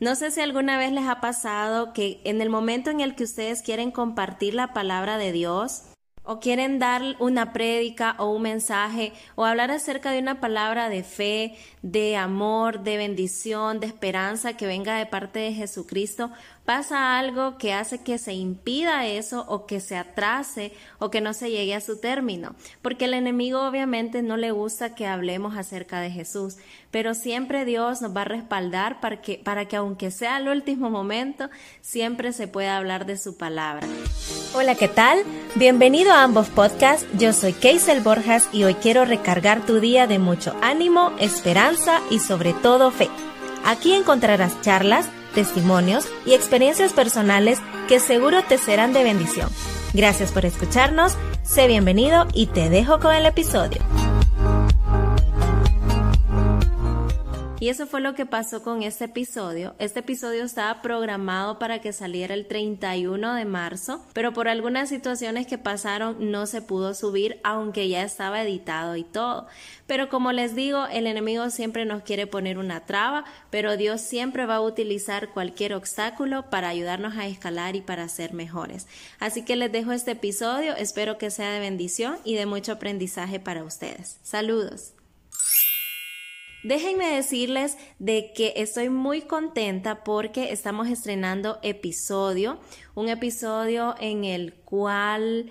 No sé si alguna vez les ha pasado que en el momento en el que ustedes quieren compartir la palabra de Dios, o quieren dar una prédica o un mensaje o hablar acerca de una palabra de fe, de amor, de bendición, de esperanza que venga de parte de Jesucristo, pasa algo que hace que se impida eso o que se atrase o que no se llegue a su término, porque el enemigo obviamente no le gusta que hablemos acerca de Jesús, pero siempre Dios nos va a respaldar para que, para que aunque sea el último momento, siempre se pueda hablar de su palabra. Hola, ¿qué tal? Bienvenido a ambos podcasts, yo soy Keisel Borjas y hoy quiero recargar tu día de mucho ánimo, esperanza y sobre todo fe. Aquí encontrarás charlas, testimonios y experiencias personales que seguro te serán de bendición. Gracias por escucharnos, sé bienvenido y te dejo con el episodio. Y eso fue lo que pasó con este episodio. Este episodio estaba programado para que saliera el 31 de marzo, pero por algunas situaciones que pasaron no se pudo subir, aunque ya estaba editado y todo. Pero como les digo, el enemigo siempre nos quiere poner una traba, pero Dios siempre va a utilizar cualquier obstáculo para ayudarnos a escalar y para ser mejores. Así que les dejo este episodio, espero que sea de bendición y de mucho aprendizaje para ustedes. Saludos. Déjenme decirles de que estoy muy contenta porque estamos estrenando episodio, un episodio en el cual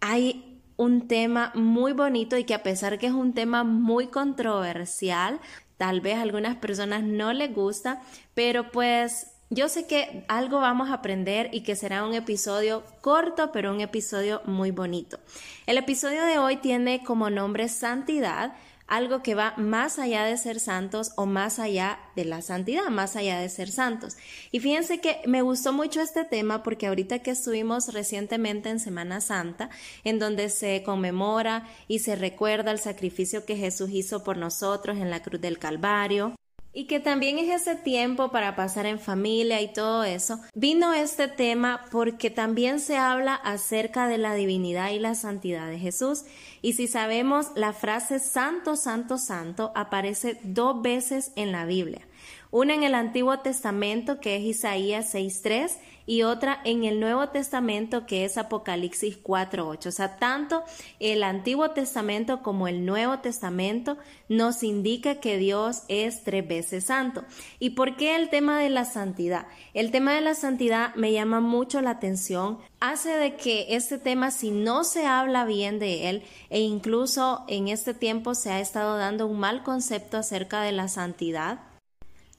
hay un tema muy bonito y que a pesar que es un tema muy controversial, tal vez a algunas personas no les gusta, pero pues yo sé que algo vamos a aprender y que será un episodio corto, pero un episodio muy bonito. El episodio de hoy tiene como nombre Santidad algo que va más allá de ser santos o más allá de la santidad, más allá de ser santos. Y fíjense que me gustó mucho este tema porque ahorita que estuvimos recientemente en Semana Santa, en donde se conmemora y se recuerda el sacrificio que Jesús hizo por nosotros en la cruz del Calvario, y que también es ese tiempo para pasar en familia y todo eso, vino este tema porque también se habla acerca de la divinidad y la santidad de Jesús. Y si sabemos, la frase santo, santo, santo aparece dos veces en la Biblia. Una en el Antiguo Testamento, que es Isaías 6.3, y otra en el Nuevo Testamento, que es Apocalipsis 4.8. O sea, tanto el Antiguo Testamento como el Nuevo Testamento nos indica que Dios es tres veces santo. ¿Y por qué el tema de la santidad? El tema de la santidad me llama mucho la atención, hace de que este tema, si no se habla bien de él, e incluso en este tiempo se ha estado dando un mal concepto acerca de la santidad,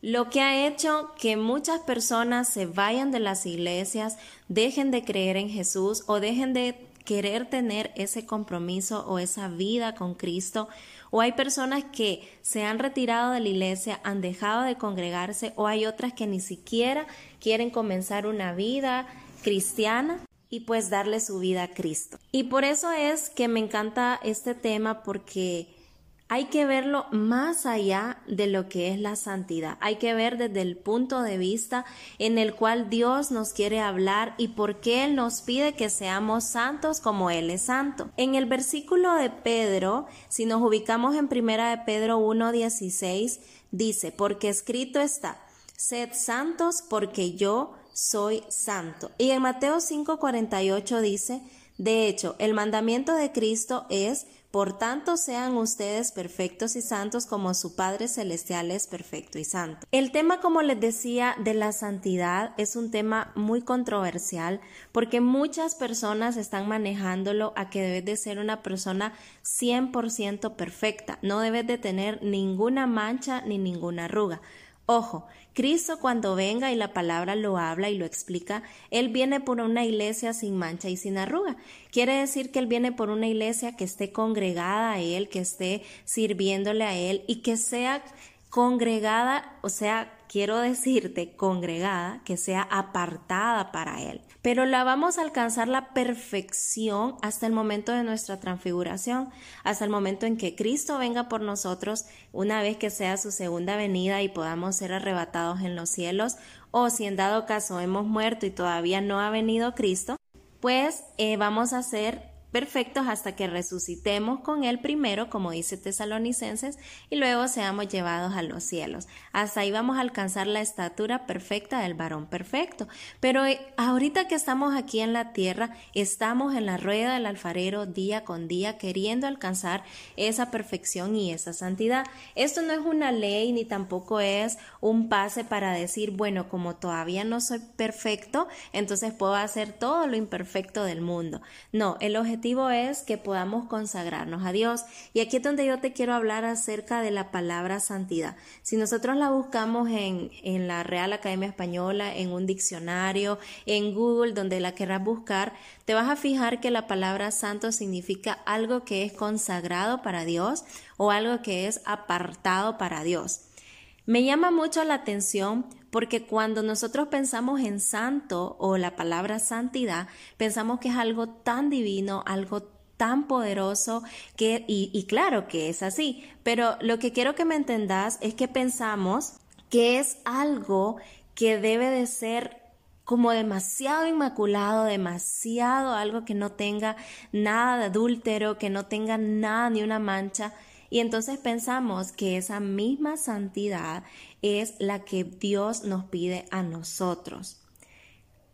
lo que ha hecho que muchas personas se vayan de las iglesias, dejen de creer en Jesús o dejen de querer tener ese compromiso o esa vida con Cristo. O hay personas que se han retirado de la iglesia, han dejado de congregarse, o hay otras que ni siquiera quieren comenzar una vida cristiana y pues darle su vida a Cristo. Y por eso es que me encanta este tema porque hay que verlo más allá de lo que es la santidad. Hay que ver desde el punto de vista en el cual Dios nos quiere hablar y por qué Él nos pide que seamos santos como Él es santo. En el versículo de Pedro, si nos ubicamos en primera de Pedro 1.16, dice, porque escrito está, sed santos porque yo soy santo. Y en Mateo 5.48 dice, de hecho, el mandamiento de Cristo es por tanto, sean ustedes perfectos y santos como su Padre Celestial es perfecto y santo. El tema, como les decía, de la santidad es un tema muy controversial porque muchas personas están manejándolo a que debes de ser una persona 100% perfecta, no debes de tener ninguna mancha ni ninguna arruga. Ojo, Cristo cuando venga y la palabra lo habla y lo explica, Él viene por una iglesia sin mancha y sin arruga. Quiere decir que Él viene por una iglesia que esté congregada a Él, que esté sirviéndole a Él y que sea congregada, o sea, quiero decirte congregada, que sea apartada para Él pero la vamos a alcanzar la perfección hasta el momento de nuestra transfiguración, hasta el momento en que Cristo venga por nosotros, una vez que sea su segunda venida y podamos ser arrebatados en los cielos, o si en dado caso hemos muerto y todavía no ha venido Cristo, pues eh, vamos a ser perfectos hasta que resucitemos con Él primero, como dice Tesalonicenses, y luego seamos llevados a los cielos. Hasta ahí vamos a alcanzar la estatura perfecta del varón perfecto. Pero eh, ahorita que estamos aquí en la tierra, estamos en la rueda del alfarero día con día, queriendo alcanzar esa perfección y esa santidad. Esto no es una ley ni tampoco es un pase para decir, bueno, como todavía no soy perfecto, entonces puedo hacer todo lo imperfecto del mundo. No, el objetivo es que podamos consagrarnos a Dios. Y aquí es donde yo te quiero hablar acerca de la palabra santidad. Si nosotros la buscamos en, en la Real Academia Española, en un diccionario, en Google, donde la querrás buscar, te vas a fijar que la palabra santo significa algo que es consagrado para Dios o algo que es apartado para Dios. Me llama mucho la atención porque cuando nosotros pensamos en santo o la palabra santidad, pensamos que es algo tan divino, algo tan poderoso que, y, claro que es así, pero lo que quiero que me entendas es que pensamos que es algo que debe de ser como demasiado inmaculado, demasiado algo que no tenga nada de adúltero, que no tenga nada ni una mancha. Y entonces pensamos que esa misma santidad es la que Dios nos pide a nosotros.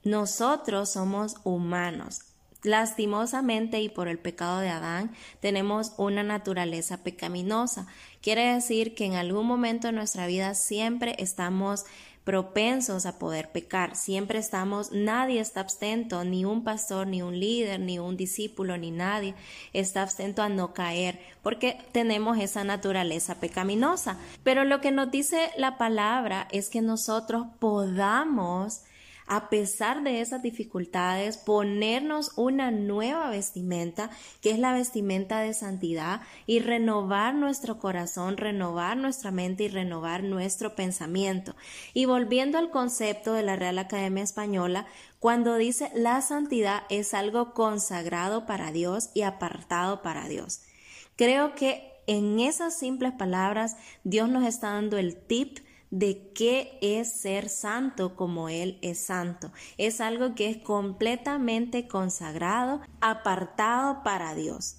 Nosotros somos humanos. Lastimosamente y por el pecado de Adán tenemos una naturaleza pecaminosa. Quiere decir que en algún momento de nuestra vida siempre estamos propensos a poder pecar. Siempre estamos, nadie está abstento, ni un pastor, ni un líder, ni un discípulo, ni nadie está abstento a no caer, porque tenemos esa naturaleza pecaminosa. Pero lo que nos dice la palabra es que nosotros podamos a pesar de esas dificultades, ponernos una nueva vestimenta, que es la vestimenta de santidad, y renovar nuestro corazón, renovar nuestra mente y renovar nuestro pensamiento. Y volviendo al concepto de la Real Academia Española, cuando dice la santidad es algo consagrado para Dios y apartado para Dios. Creo que en esas simples palabras Dios nos está dando el tip de qué es ser santo como Él es santo. Es algo que es completamente consagrado, apartado para Dios.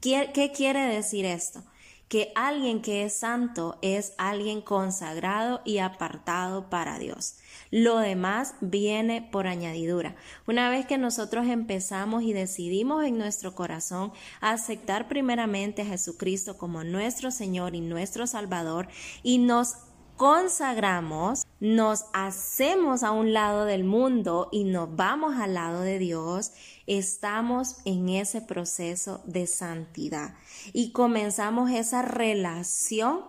¿Qué, quiere decir esto? Que alguien que es santo es alguien consagrado y apartado para Dios. Lo demás viene por añadidura. Una vez que nosotros empezamos y decidimos en nuestro corazón aceptar primeramente a Jesucristo como nuestro Señor y nuestro Salvador y nos consagramos, nos hacemos a un lado del mundo y nos vamos al lado de Dios, estamos en ese proceso de santidad y comenzamos esa relación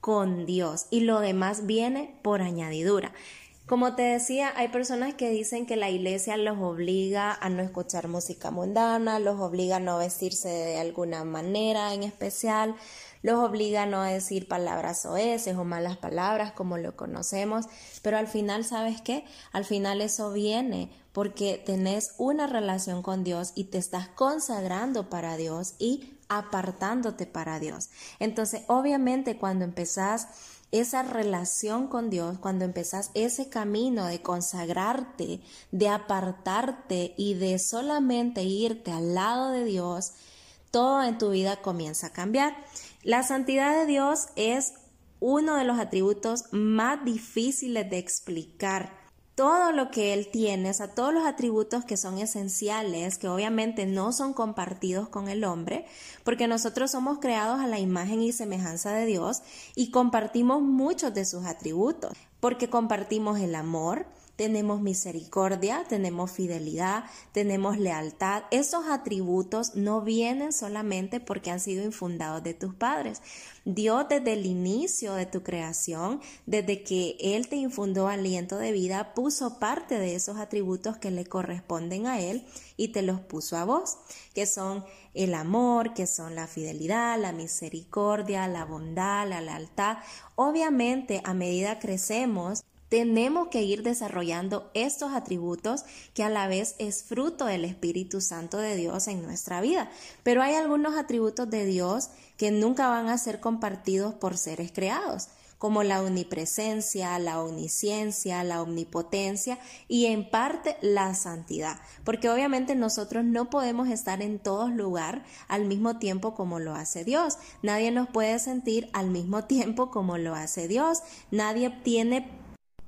con Dios y lo demás viene por añadidura. Como te decía, hay personas que dicen que la iglesia los obliga a no escuchar música mundana, los obliga a no vestirse de alguna manera en especial, los obliga a no decir palabras oeces o malas palabras como lo conocemos, pero al final, ¿sabes qué? Al final eso viene porque tenés una relación con Dios y te estás consagrando para Dios y apartándote para Dios. Entonces, obviamente, cuando empezás esa relación con Dios, cuando empezás ese camino de consagrarte, de apartarte y de solamente irte al lado de Dios, todo en tu vida comienza a cambiar. La santidad de Dios es uno de los atributos más difíciles de explicar. Todo lo que Él tiene, o sea, todos los atributos que son esenciales, que obviamente no son compartidos con el hombre, porque nosotros somos creados a la imagen y semejanza de Dios y compartimos muchos de sus atributos, porque compartimos el amor, tenemos misericordia, tenemos fidelidad, tenemos lealtad. Esos atributos no vienen solamente porque han sido infundados de tus padres. Dios desde el inicio de tu creación, desde que Él te infundó aliento de vida, puso parte de esos atributos que le corresponden a Él y te los puso a vos, que son el amor, que son la fidelidad, la misericordia, la bondad, la lealtad. Obviamente, a medida crecemos, tenemos que ir desarrollando estos atributos que a la vez es fruto del Espíritu Santo de Dios en nuestra vida. Pero hay algunos atributos de Dios que nunca van a ser compartidos por seres creados como la omnipresencia, la omnisciencia, la omnipotencia y en parte la santidad, porque obviamente nosotros no podemos estar en todos lugares al mismo tiempo como lo hace Dios. Nadie nos puede sentir al mismo tiempo como lo hace Dios. Nadie tiene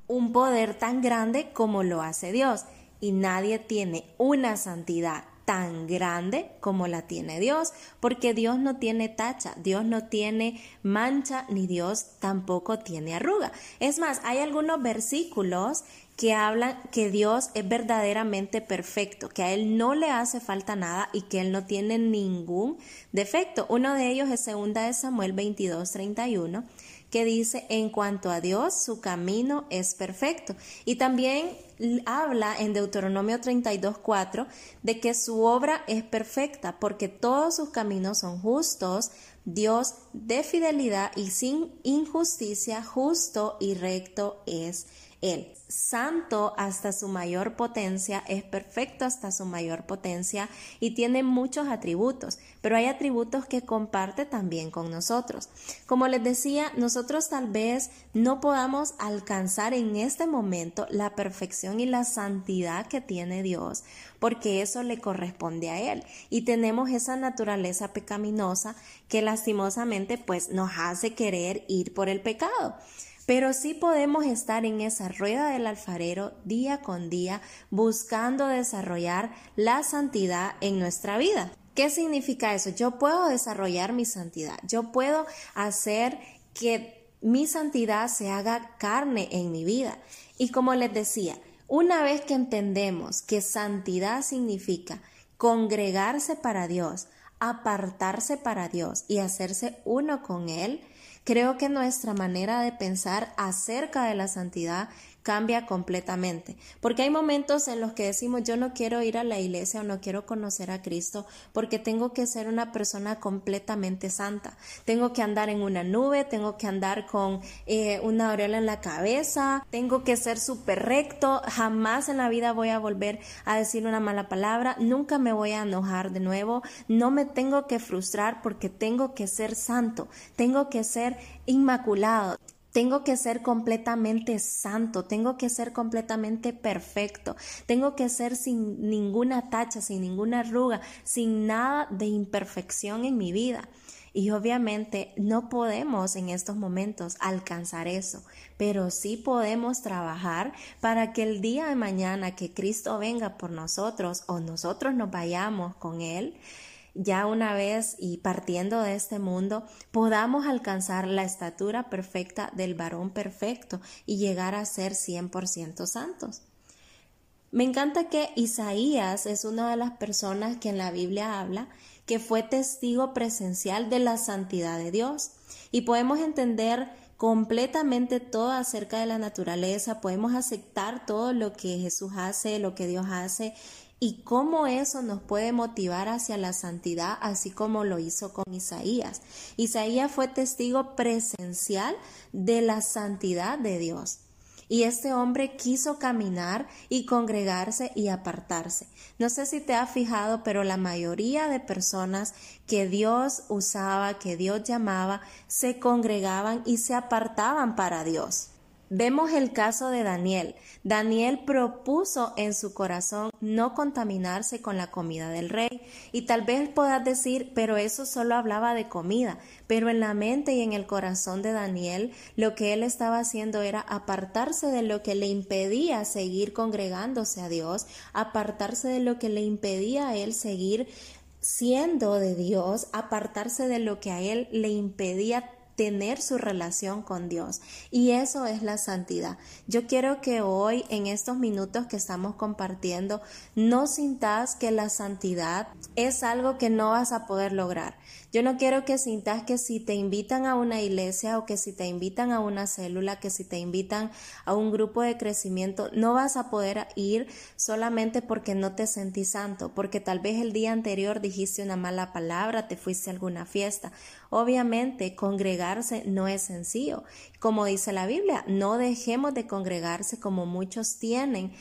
un poder tan grande como lo hace Dios y nadie tiene una santidad tan grande como la tiene Dios, porque Dios no tiene tacha, Dios no tiene mancha, ni Dios tampoco tiene arruga. Es más, hay algunos versículos que hablan que Dios es verdaderamente perfecto, que a Él no le hace falta nada y que Él no tiene ningún defecto. Uno de ellos es 2 de Samuel 22, 31 que dice, en cuanto a Dios, su camino es perfecto. Y también habla en Deuteronomio 32, 4 de que su obra es perfecta porque todos sus caminos son justos. Dios de fidelidad y sin injusticia, justo y recto es Él santo hasta su mayor potencia, es perfecto hasta su mayor potencia y tiene muchos atributos, pero hay atributos que comparte también con nosotros. Como les decía, nosotros tal vez no podamos alcanzar en este momento la perfección y la santidad que tiene Dios, porque eso le corresponde a Él y tenemos esa naturaleza pecaminosa que lastimosamente pues nos hace querer ir por el pecado. Pero sí podemos estar en esa rueda del alfarero día con día buscando desarrollar la santidad en nuestra vida. ¿Qué significa eso? Yo puedo desarrollar mi santidad, yo puedo hacer que mi santidad se haga carne en mi vida. Y como les decía, una vez que entendemos que santidad significa congregarse para Dios, apartarse para Dios y hacerse uno con Él, Creo que nuestra manera de pensar acerca de la santidad cambia completamente. Porque hay momentos en los que decimos yo no quiero ir a la iglesia o no quiero conocer a Cristo porque tengo que ser una persona completamente santa. Tengo que andar en una nube, tengo que andar con eh, una aureola en la cabeza, tengo que ser súper recto, jamás en la vida voy a volver a decir una mala palabra, nunca me voy a enojar de nuevo, no me tengo que frustrar porque tengo que ser santo, tengo que ser inmaculado. Tengo que ser completamente santo, tengo que ser completamente perfecto, tengo que ser sin ninguna tacha, sin ninguna arruga, sin nada de imperfección en mi vida. Y obviamente no podemos en estos momentos alcanzar eso, pero sí podemos trabajar para que el día de mañana que Cristo venga por nosotros o nosotros nos vayamos con Él, ya una vez y partiendo de este mundo, podamos alcanzar la estatura perfecta del varón perfecto y llegar a ser 100% santos. Me encanta que Isaías es una de las personas que en la Biblia habla que fue testigo presencial de la santidad de Dios y podemos entender completamente todo acerca de la naturaleza, podemos aceptar todo lo que Jesús hace, lo que Dios hace y cómo eso nos puede motivar hacia la santidad, así como lo hizo con Isaías. Isaías fue testigo presencial de la santidad de Dios. Y este hombre quiso caminar y congregarse y apartarse. No sé si te has fijado, pero la mayoría de personas que Dios usaba, que Dios llamaba, se congregaban y se apartaban para Dios. Vemos el caso de Daniel. Daniel propuso en su corazón no contaminarse con la comida del rey. Y tal vez puedas decir, pero eso solo hablaba de comida. Pero en la mente y en el corazón de Daniel, lo que él estaba haciendo era apartarse de lo que le impedía seguir congregándose a Dios, apartarse de lo que le impedía a él seguir siendo de Dios, apartarse de lo que a él le impedía tener su relación con Dios. Y eso es la santidad. Yo quiero que hoy, en estos minutos que estamos compartiendo, no sintas que la santidad es algo que no vas a poder lograr. Yo no quiero que sintas que si te invitan a una iglesia o que si te invitan a una célula, que si te invitan a un grupo de crecimiento, no vas a poder ir solamente porque no te sentís santo, porque tal vez el día anterior dijiste una mala palabra, te fuiste a alguna fiesta. Obviamente, no es sencillo. Como dice la Biblia, no dejemos de congregarse como muchos tienen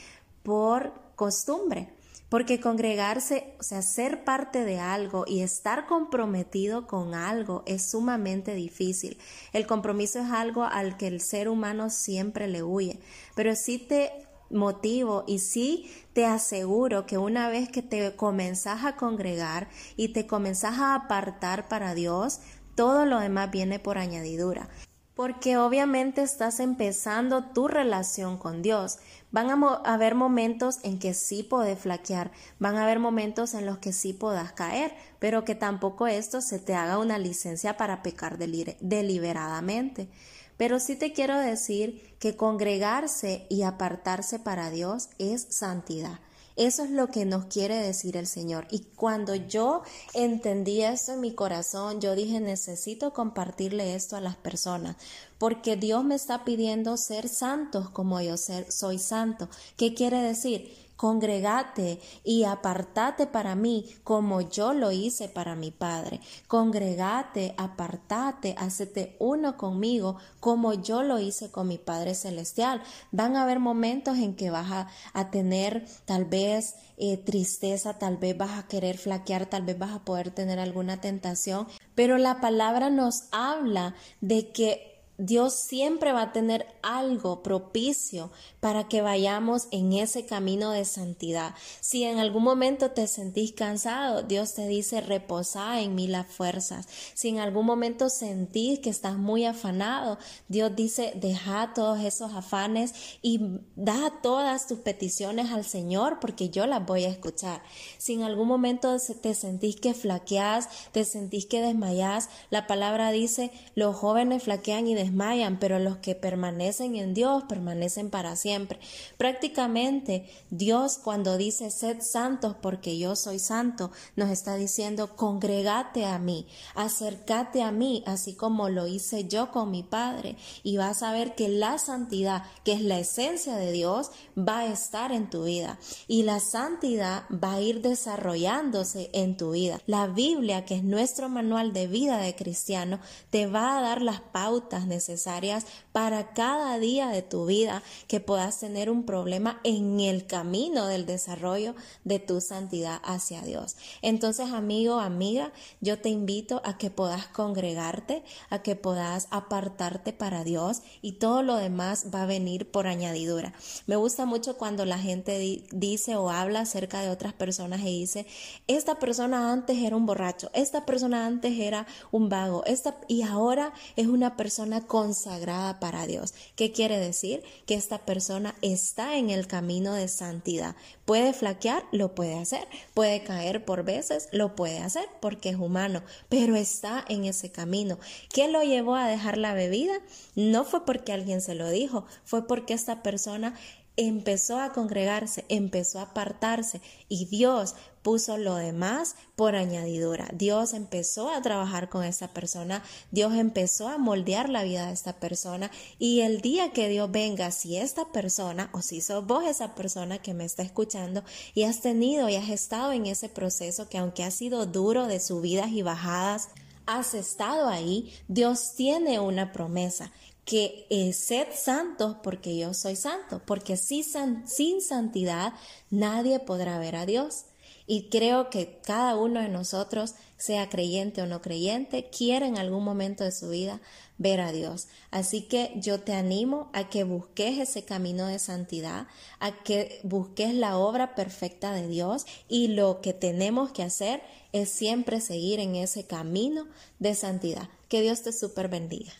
por costumbre Porque congregarse, o sea, ser parte de algo y estar comprometido con algo es sumamente difícil. El compromiso es algo al que el ser humano siempre le huye. Pero sí te motivo y sí te aseguro que una vez que te comenzás a congregar y te comenzás a apartar para Dios, todo lo demás viene por añadidura. Porque obviamente estás empezando tu relación con Dios. Van a haber momentos en que sí podés flaquear, van a haber momentos en los que sí podás caer, pero que tampoco esto se te haga una licencia para pecar deliberadamente. Pero sí te quiero decir que congregarse y apartarse para Dios es santidad. Eso es lo que nos quiere decir el Señor. Y cuando yo entendí eso en mi corazón, yo dije, necesito compartirle esto a las personas, porque Dios me está pidiendo ser santos como yo soy santo. ¿Qué quiere decir? Congregate y apartate para mí como yo lo hice para mi Padre. Congregate, apartate, hacete uno conmigo como yo lo hice con mi Padre Celestial. Van a haber momentos en que vas a, tener tal vez eh, tristeza, tal vez vas a querer flaquear, tal vez vas a poder tener alguna tentación, pero la palabra nos habla de que Dios siempre va a tener algo propicio para que vayamos en ese camino de santidad. Si en algún momento te sentís cansado, Dios te dice reposa en mí las fuerzas. Si en algún momento sentís que estás muy afanado, Dios dice deja todos esos afanes y da todas tus peticiones al Señor porque yo las voy a escuchar. Si en algún momento te sentís que flaqueás, te sentís que desmayás, la palabra dice los jóvenes flaquean y desmayan, pero los que permanecen en Dios permanecen para siempre. Prácticamente Dios cuando dice sed santos porque yo soy santo, nos está diciendo congregate a mí, acércate a mí, así como lo hice yo con mi Padre, y vas a ver que la santidad, que es la esencia de Dios, va a estar en tu vida y la santidad va a ir desarrollándose en tu vida. La Biblia, que es nuestro manual de vida de cristiano, te va a dar las pautas necesarias para cada día de tu vida que puedas tener un problema en el camino del desarrollo de tu santidad hacia Dios. Entonces, amigo, amiga, yo te invito a que puedas congregarte, a que puedas apartarte para Dios y todo lo demás va a venir por añadidura. Me gusta mucho cuando la gente dice o habla acerca de otras personas y dice, esta persona antes era un borracho, esta persona antes era un vago, esta y ahora es una persona consagrada para Dios. ¿Qué quiere decir? Que esta persona está en el camino de santidad. Puede flaquear, lo puede hacer. Puede caer por veces, lo puede hacer porque es humano, pero está en ese camino. ¿Qué lo llevó a dejar la bebida? No fue porque alguien se lo dijo, fue porque esta persona empezó a congregarse, empezó a apartarse y Dios puso lo demás por añadidura. Dios empezó a trabajar con esa persona, Dios empezó a moldear la vida de esta persona y el día que Dios venga, si esta persona o si sos vos esa persona que me está escuchando y has tenido y has estado en ese proceso que aunque ha sido duro de subidas y bajadas, has estado ahí, Dios tiene una promesa que eh, sed santos porque yo soy santo, porque sin, sin santidad nadie podrá ver a Dios. Y creo que cada uno de nosotros, sea creyente o no creyente, quiere en algún momento de su vida ver a Dios. Así que yo te animo a que busques ese camino de santidad, a que busques la obra perfecta de Dios y lo que tenemos que hacer es siempre seguir en ese camino de santidad. Que Dios te super bendiga.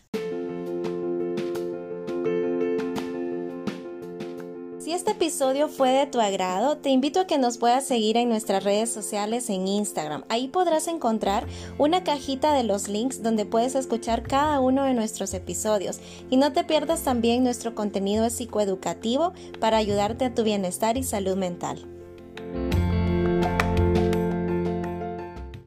Este episodio fue de tu agrado, te invito a que nos puedas seguir en nuestras redes sociales en Instagram. Ahí podrás encontrar una cajita de los links donde puedes escuchar cada uno de nuestros episodios. Y no te pierdas también nuestro contenido psicoeducativo para ayudarte a tu bienestar y salud mental.